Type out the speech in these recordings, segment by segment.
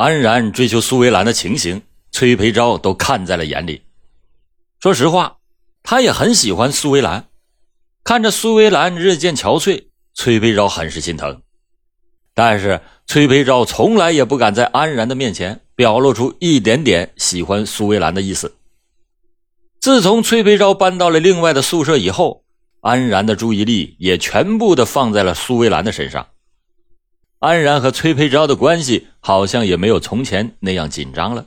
安然追求苏维兰的情形，崔培昭都看在了眼里。说实话，他也很喜欢苏维兰。看着苏维兰日渐憔悴，崔培昭很是心疼。但是崔培昭从来也不敢在安然的面前表露出一点点喜欢苏维兰的意思。自从崔培昭搬到了另外的宿舍以后，安然的注意力也全部的放在了苏维兰的身上。安然和崔培昭的关系好像也没有从前那样紧张了。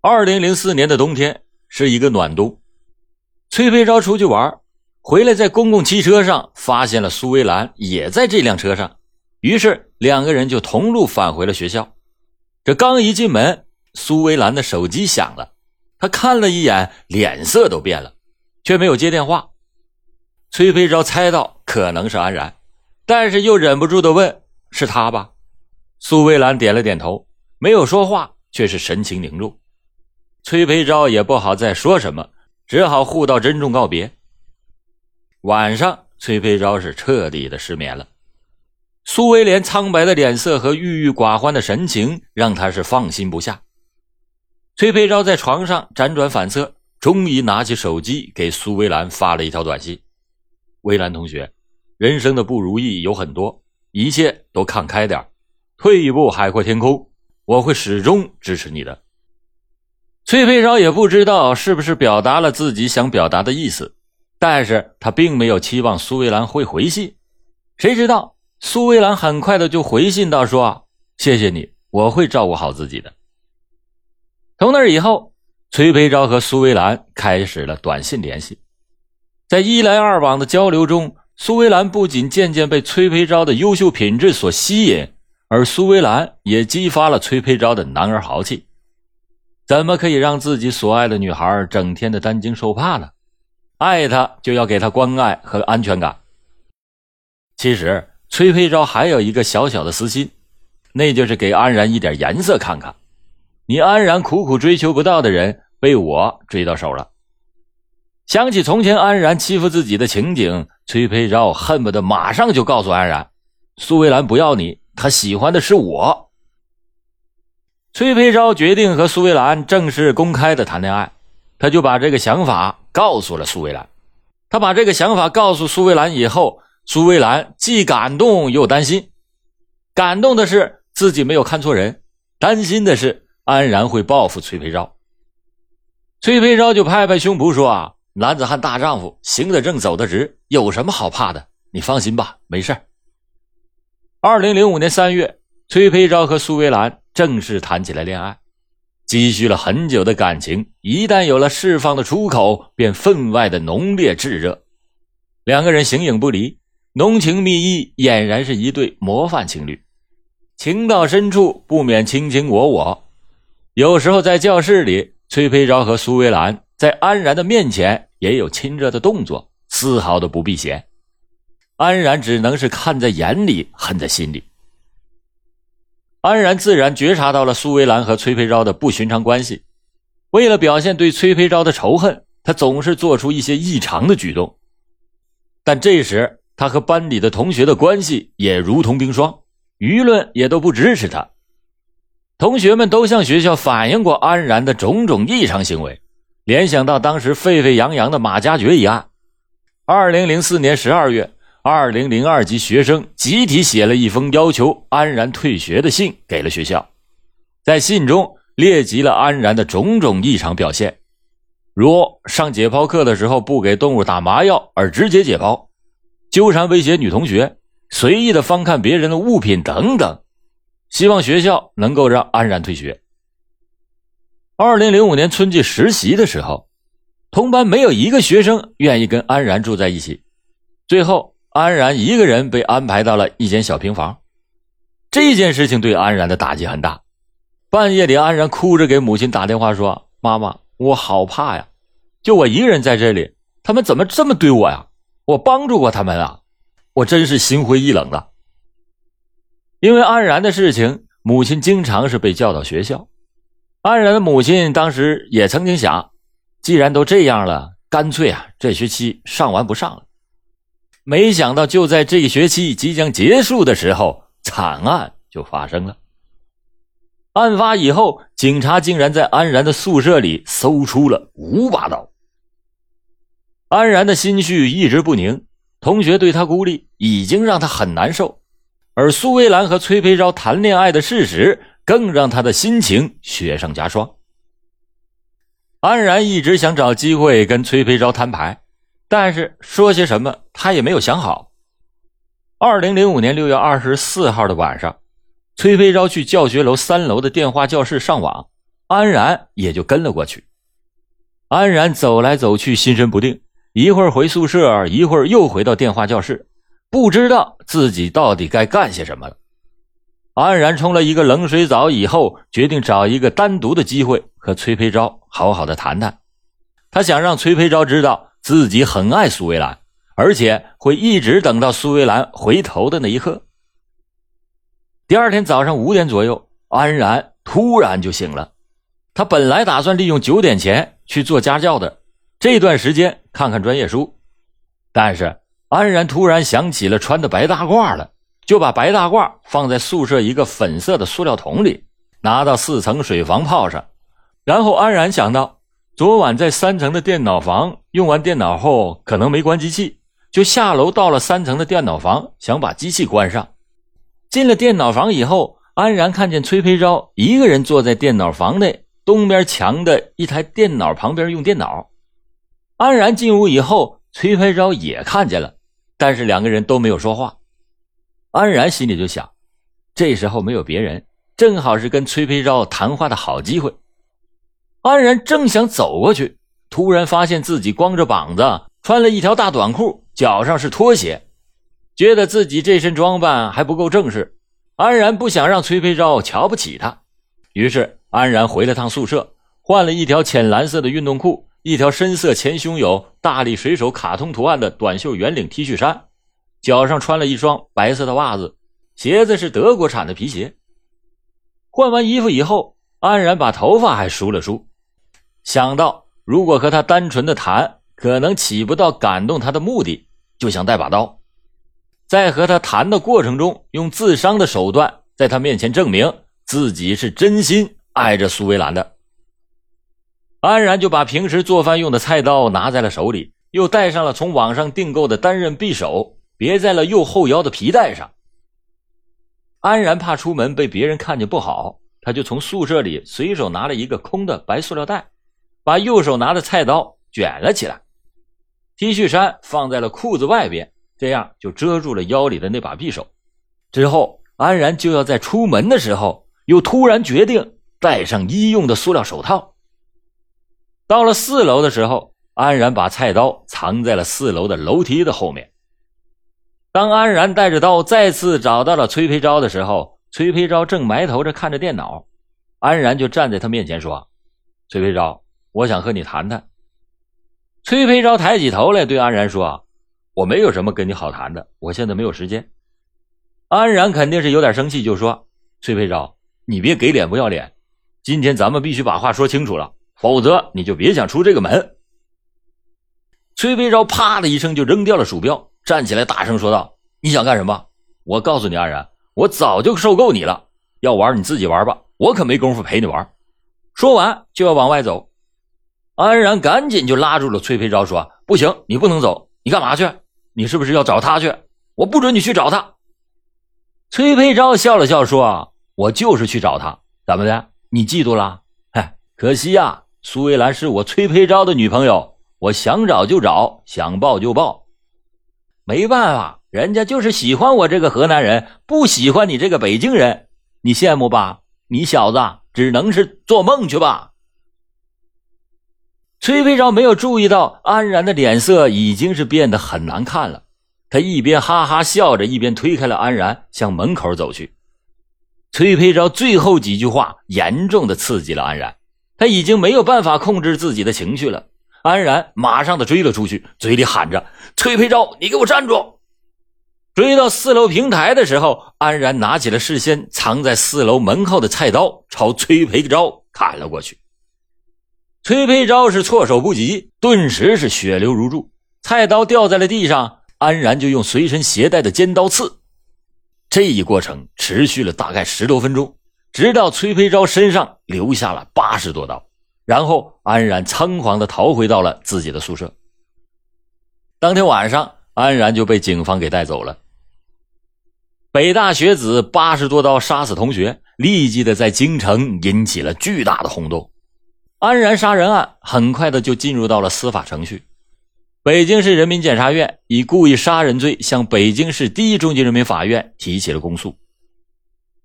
二零零四年的冬天是一个暖冬，崔培昭出去玩，回来在公共汽车上发现了苏维兰也在这辆车上，于是两个人就同路返回了学校。这刚一进门，苏维兰的手机响了，他看了一眼，脸色都变了，却没有接电话。崔培昭猜到可能是安然。但是又忍不住的问：“是他吧？”苏薇兰点了点头，没有说话，却是神情凝重。崔培昭也不好再说什么，只好互道珍重告别。晚上，崔培昭是彻底的失眠了。苏威廉苍白的脸色和郁郁寡欢的神情，让他是放心不下。崔培昭在床上辗转反侧，终于拿起手机给苏薇兰发了一条短信：“薇兰同学。”人生的不如意有很多，一切都看开点退一步海阔天空。我会始终支持你的。崔佩昭也不知道是不是表达了自己想表达的意思，但是他并没有期望苏维兰会回信。谁知道苏维兰很快的就回信道说：“谢谢你，我会照顾好自己的。”从那以后，崔培昭和苏维兰开始了短信联系，在一来二往的交流中。苏维兰不仅渐渐被崔培昭的优秀品质所吸引，而苏维兰也激发了崔培昭的男儿豪气。怎么可以让自己所爱的女孩整天的担惊受怕呢？爱她就要给她关爱和安全感。其实崔培昭还有一个小小的私心，那就是给安然一点颜色看看。你安然苦苦追求不到的人，被我追到手了。想起从前安然欺负自己的情景，崔培昭恨不得马上就告诉安然：“苏维兰不要你，他喜欢的是我。”崔培昭决定和苏维兰正式公开的谈恋爱，他就把这个想法告诉了苏维兰。他把这个想法告诉苏维兰以后，苏维兰既感动又担心。感动的是自己没有看错人，担心的是安然会报复崔培昭。崔培昭就拍拍胸脯说：“啊。”男子汉大丈夫，行得正，走得直，有什么好怕的？你放心吧，没事二零零五年三月，崔培昭和苏维兰正式谈起了恋爱。积蓄了很久的感情，一旦有了释放的出口，便分外的浓烈炙热。两个人形影不离，浓情蜜意，俨然是一对模范情侣。情到深处，不免卿卿我我。有时候在教室里，崔培昭和苏维兰在安然的面前。也有亲热的动作，丝毫的不避嫌。安然只能是看在眼里，恨在心里。安然自然觉察到了苏维兰和崔培昭的不寻常关系，为了表现对崔培昭的仇恨，他总是做出一些异常的举动。但这时，他和班里的同学的关系也如同冰霜，舆论也都不支持他。同学们都向学校反映过安然的种种异常行为。联想到当时沸沸扬扬的马加爵一案，二零零四年十二月，二零零二级学生集体写了一封要求安然退学的信给了学校，在信中列举了安然的种种异常表现，如上解剖课的时候不给动物打麻药而直接解剖，纠缠威胁女同学，随意的翻看别人的物品等等，希望学校能够让安然退学。二零零五年春季实习的时候，同班没有一个学生愿意跟安然住在一起。最后，安然一个人被安排到了一间小平房。这件事情对安然的打击很大。半夜里，安然哭着给母亲打电话说：“妈妈，我好怕呀！就我一个人在这里，他们怎么这么对我呀？我帮助过他们啊，我真是心灰意冷了。”因为安然的事情，母亲经常是被叫到学校。安然的母亲当时也曾经想，既然都这样了，干脆啊，这学期上完不上了。没想到，就在这一学期即将结束的时候，惨案就发生了。案发以后，警察竟然在安然的宿舍里搜出了五把刀。安然的心绪一直不宁，同学对他孤立已经让他很难受，而苏薇兰和崔培昭谈恋爱的事实更让他的心情雪上加霜。安然一直想找机会跟崔培昭摊牌，但是说些什么他也没有想好。二零零五年六月二十四号的晚上。崔飞昭去教学楼三楼的电话教室上网，安然也就跟了过去。安然走来走去，心神不定，一会儿回宿舍，一会儿又回到电话教室，不知道自己到底该干些什么了。安然冲了一个冷水澡以后，决定找一个单独的机会和崔培昭好好的谈谈。他想让崔培昭知道自己很爱苏维兰，而且会一直等到苏维兰回头的那一刻。第二天早上五点左右，安然突然就醒了。他本来打算利用九点前去做家教的这段时间看看专业书，但是安然突然想起了穿的白大褂了，就把白大褂放在宿舍一个粉色的塑料桶里，拿到四层水房泡上。然后安然想到，昨晚在三层的电脑房用完电脑后可能没关机器，就下楼到了三层的电脑房，想把机器关上。进了电脑房以后，安然看见崔培昭一个人坐在电脑房内东边墙的一台电脑旁边用电脑。安然进屋以后，崔培昭也看见了，但是两个人都没有说话。安然心里就想，这时候没有别人，正好是跟崔培昭谈话的好机会。安然正想走过去，突然发现自己光着膀子，穿了一条大短裤，脚上是拖鞋。觉得自己这身装扮还不够正式，安然不想让崔培昭瞧不起他，于是安然回了趟宿舍，换了一条浅蓝色的运动裤，一条深色前胸有大力水手卡通图案的短袖圆领 T 恤衫，脚上穿了一双白色的袜子，鞋子是德国产的皮鞋。换完衣服以后，安然把头发还梳了梳，想到如果和他单纯的谈，可能起不到感动他的目的，就想带把刀。在和他谈的过程中，用自伤的手段，在他面前证明自己是真心爱着苏维兰的。安然就把平时做饭用的菜刀拿在了手里，又带上了从网上订购的单刃匕首，别在了右后腰的皮带上。安然怕出门被别人看见不好，他就从宿舍里随手拿了一个空的白塑料袋，把右手拿的菜刀卷了起来，T 恤衫放在了裤子外边。这样就遮住了腰里的那把匕首。之后，安然就要在出门的时候，又突然决定戴上医用的塑料手套。到了四楼的时候，安然把菜刀藏在了四楼的楼梯的后面。当安然带着刀再次找到了崔培昭的时候，崔培昭正埋头着看着电脑，安然就站在他面前说：“崔培昭，我想和你谈谈。”崔培昭抬起头来对安然说。我没有什么跟你好谈的，我现在没有时间。安然肯定是有点生气，就说：“崔培昭，你别给脸不要脸，今天咱们必须把话说清楚了，否则你就别想出这个门。”崔培昭啪的一声就扔掉了鼠标，站起来大声说道：“你想干什么？我告诉你，安然，我早就受够你了。要玩你自己玩吧，我可没工夫陪你玩。”说完就要往外走，安然赶紧就拉住了崔培昭，说：“不行，你不能走，你干嘛去？”你是不是要找他去？我不准你去找他。崔培昭笑了笑说：“我就是去找他，怎么的？你嫉妒了？哎，可惜呀，苏维兰是我崔培昭的女朋友，我想找就找，想抱就抱。没办法，人家就是喜欢我这个河南人，不喜欢你这个北京人。你羡慕吧？你小子只能是做梦去吧。”崔培昭没有注意到安然的脸色已经是变得很难看了，他一边哈哈笑着，一边推开了安然，向门口走去。崔培昭最后几句话严重的刺激了安然，他已经没有办法控制自己的情绪了。安然马上的追了出去，嘴里喊着：“崔培昭，你给我站住！”追到四楼平台的时候，安然拿起了事先藏在四楼门后的菜刀，朝崔培昭砍了过去。崔培昭是措手不及，顿时是血流如注，菜刀掉在了地上。安然就用随身携带的尖刀刺。这一过程持续了大概十多分钟，直到崔培昭身上留下了八十多刀，然后安然仓皇的逃回到了自己的宿舍。当天晚上，安然就被警方给带走了。北大学子八十多刀杀死同学，立即的在京城引起了巨大的轰动。安然杀人案很快的就进入到了司法程序。北京市人民检察院以故意杀人罪向北京市第一中级人民法院提起了公诉。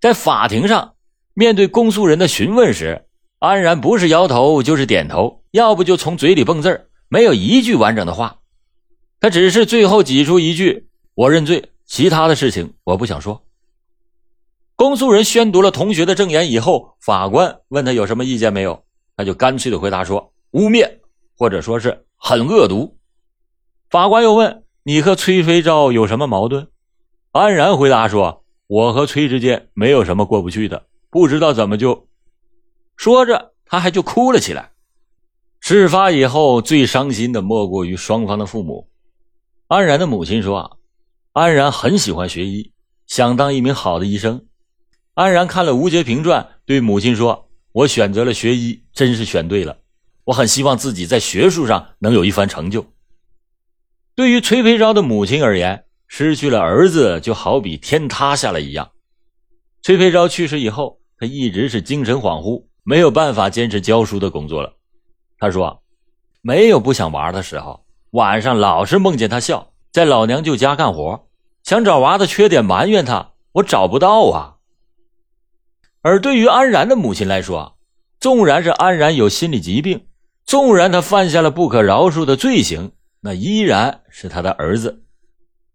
在法庭上，面对公诉人的询问时，安然不是摇头就是点头，要不就从嘴里蹦字儿，没有一句完整的话。他只是最后挤出一句：“我认罪。”其他的事情我不想说。公诉人宣读了同学的证言以后，法官问他有什么意见没有，他就干脆的回答说：“污蔑，或者说是很恶毒。”法官又问：“你和崔飞昭有什么矛盾？”安然回答说：“我和崔之间没有什么过不去的，不知道怎么就……”说着，他还就哭了起来。事发以后，最伤心的莫过于双方的父母。安然的母亲说：“啊。”安然很喜欢学医，想当一名好的医生。安然看了吴杰平传，对母亲说：“我选择了学医，真是选对了。我很希望自己在学术上能有一番成就。”对于崔培昭的母亲而言，失去了儿子就好比天塌下来一样。崔培昭去世以后，他一直是精神恍惚，没有办法坚持教书的工作了。他说：“没有不想玩的时候，晚上老是梦见他笑。”在老娘舅家干活，想找娃的缺点埋怨他，我找不到啊。而对于安然的母亲来说，纵然是安然有心理疾病，纵然他犯下了不可饶恕的罪行，那依然是他的儿子。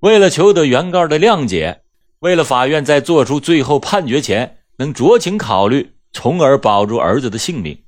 为了求得原告的谅解，为了法院在做出最后判决前能酌情考虑，从而保住儿子的性命，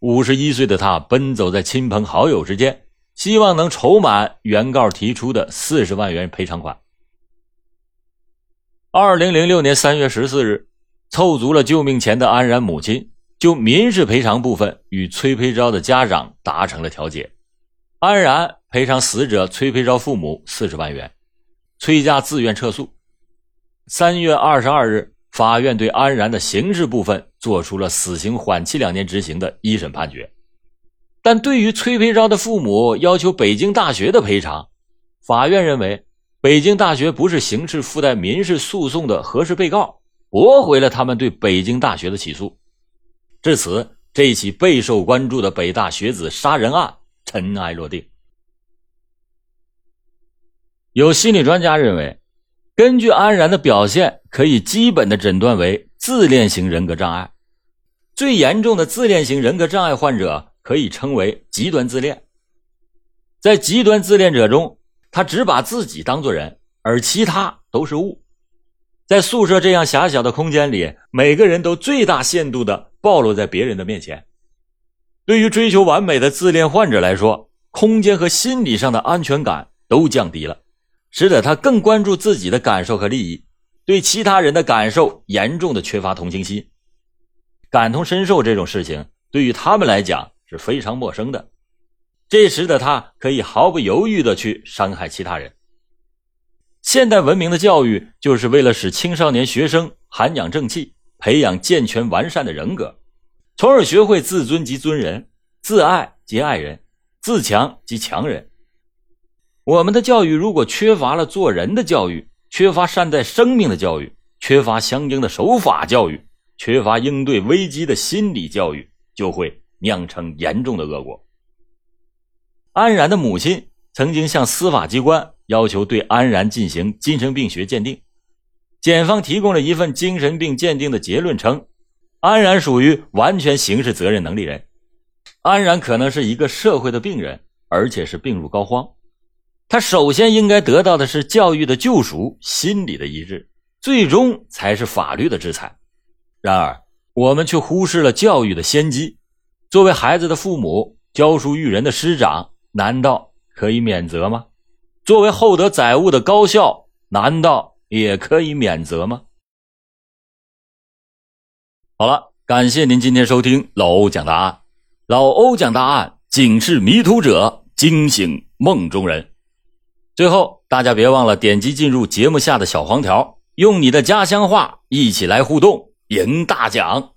五十一岁的他奔走在亲朋好友之间。希望能筹满原告提出的四十万元赔偿款。二零零六年三月十四日，凑足了救命钱的安然母亲就民事赔偿部分与崔培昭的家长达成了调解，安然赔偿死者崔培昭父母四十万元，崔家自愿撤诉。三月二十二日，法院对安然的刑事部分作出了死刑缓期两年执行的一审判决。但对于崔培昭的父母要求北京大学的赔偿，法院认为北京大学不是刑事附带民事诉讼的合适被告，驳回了他们对北京大学的起诉。至此，这起备受关注的北大学子杀人案尘埃落定。有心理专家认为，根据安然的表现，可以基本的诊断为自恋型人格障碍。最严重的自恋型人格障碍患者。可以称为极端自恋。在极端自恋者中，他只把自己当做人，而其他都是物。在宿舍这样狭小的空间里，每个人都最大限度的暴露在别人的面前。对于追求完美的自恋患者来说，空间和心理上的安全感都降低了，使得他更关注自己的感受和利益，对其他人的感受严重的缺乏同情心。感同身受这种事情，对于他们来讲。是非常陌生的，这时的他可以毫不犹豫的去伤害其他人。现代文明的教育就是为了使青少年学生涵养正气，培养健全完善的人格，从而学会自尊及尊人，自爱及爱人，自强及强人。我们的教育如果缺乏了做人的教育，缺乏善待生命的教育，缺乏相应的守法教育，缺乏应对危机的心理教育，就会。酿成严重的恶果。安然的母亲曾经向司法机关要求对安然进行精神病学鉴定，检方提供了一份精神病鉴定的结论，称安然属于完全刑事责任能力人，安然可能是一个社会的病人，而且是病入膏肓。他首先应该得到的是教育的救赎、心理的医治，最终才是法律的制裁。然而，我们却忽视了教育的先机。作为孩子的父母，教书育人的师长，难道可以免责吗？作为厚德载物的高校，难道也可以免责吗？好了，感谢您今天收听老欧讲答案。老欧讲答案，警示迷途者，惊醒梦中人。最后，大家别忘了点击进入节目下的小黄条，用你的家乡话一起来互动。赢大奖。